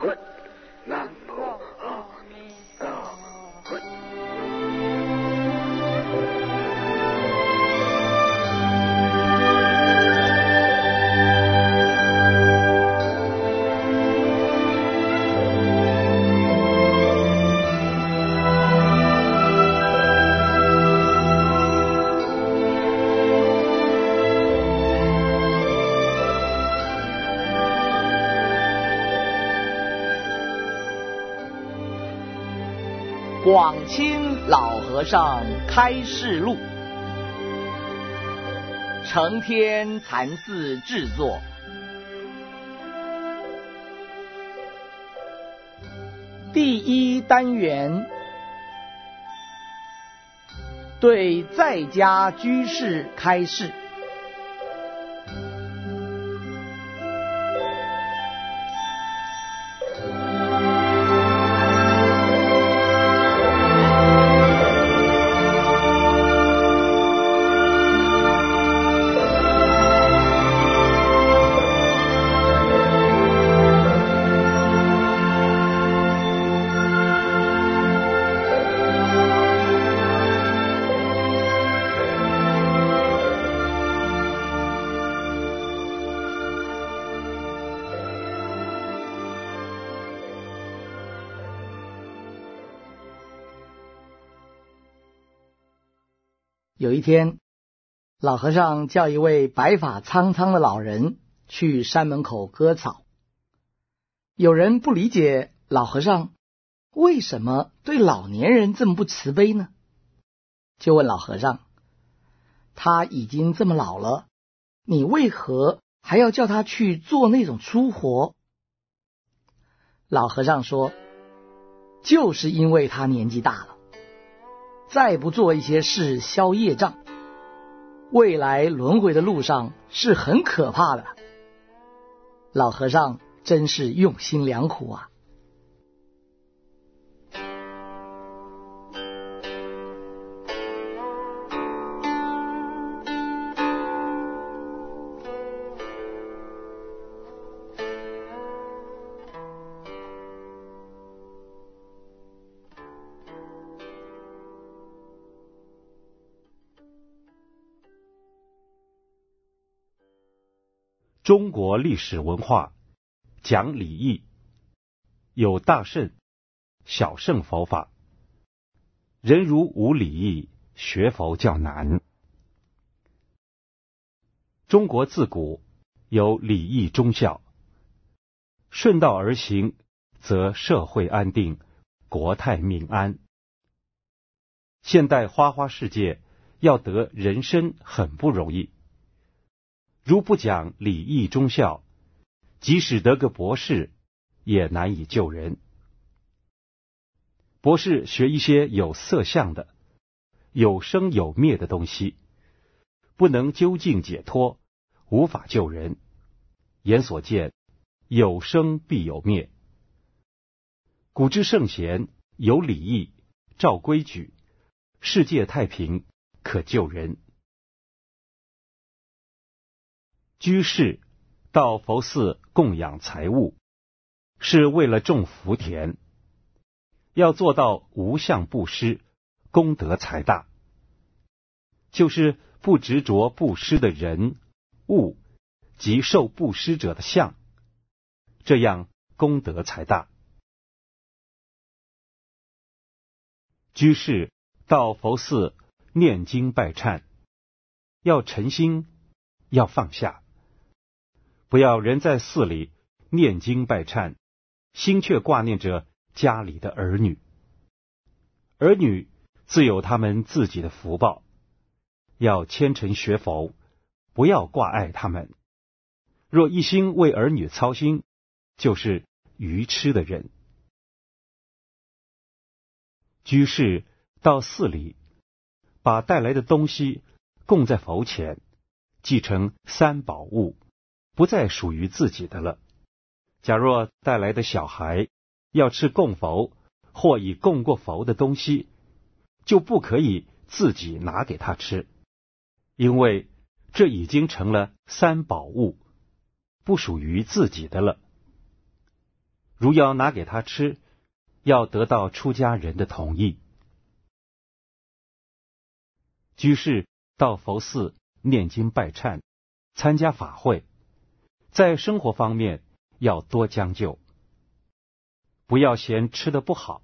佛，广钦老和尚开示录，承天禅寺制作。第一单元对在家居士开示。有一天，老和尚叫一位白发苍苍的老人去山门口割草。有人不理解老和尚为什么对老年人这么不慈悲呢？就问老和尚：“他已经这么老了，你为何还要叫他去做那种粗活？”老和尚说：“就是因为他年纪大了。”再不做一些事消业障，未来轮回的路上是很可怕的。老和尚真是用心良苦啊！中国历史文化讲礼义，有大圣、小圣佛法。人如无礼义，学佛较难。中国自古有礼义忠孝，顺道而行，则社会安定，国泰民安。现代花花世界要得人身很不容易。如不讲礼义忠孝，即使得个博士，也难以救人。博士学一些有色相的、有生有灭的东西，不能究竟解脱，无法救人。眼所见，有生必有灭。古之圣贤有礼义，照规矩，世界太平，可救人。居士到佛寺供养财物，是为了种福田，要做到无相布施，功德才大。就是不执着布施的人物及受布施者的相，这样功德才大。居士到佛寺念经拜忏，要诚心，要放下。不要人在寺里念经拜忏，心却挂念着家里的儿女。儿女自有他们自己的福报，要虔诚学佛，不要挂碍他们。若一心为儿女操心，就是愚痴的人。居士到寺里，把带来的东西供在佛前，即成三宝物，不再属于自己的了。假若带来的小孩要吃供佛或已供过佛的东西，就不可以自己拿给他吃，因为这已经成了三宝物，不属于自己的了。如要拿给他吃，要得到出家人的同意。居士到佛寺念经拜忏，参加法会，在生活方面要多将就，不要嫌吃的不好，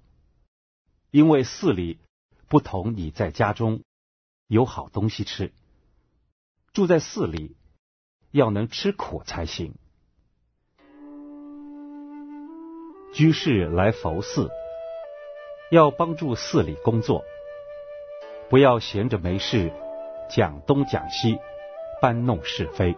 因为寺里不同你在家中有好东西吃。住在寺里要能吃苦才行。居士来佛寺，要帮助寺里工作。不要闲着没事讲东讲西，搬弄是非。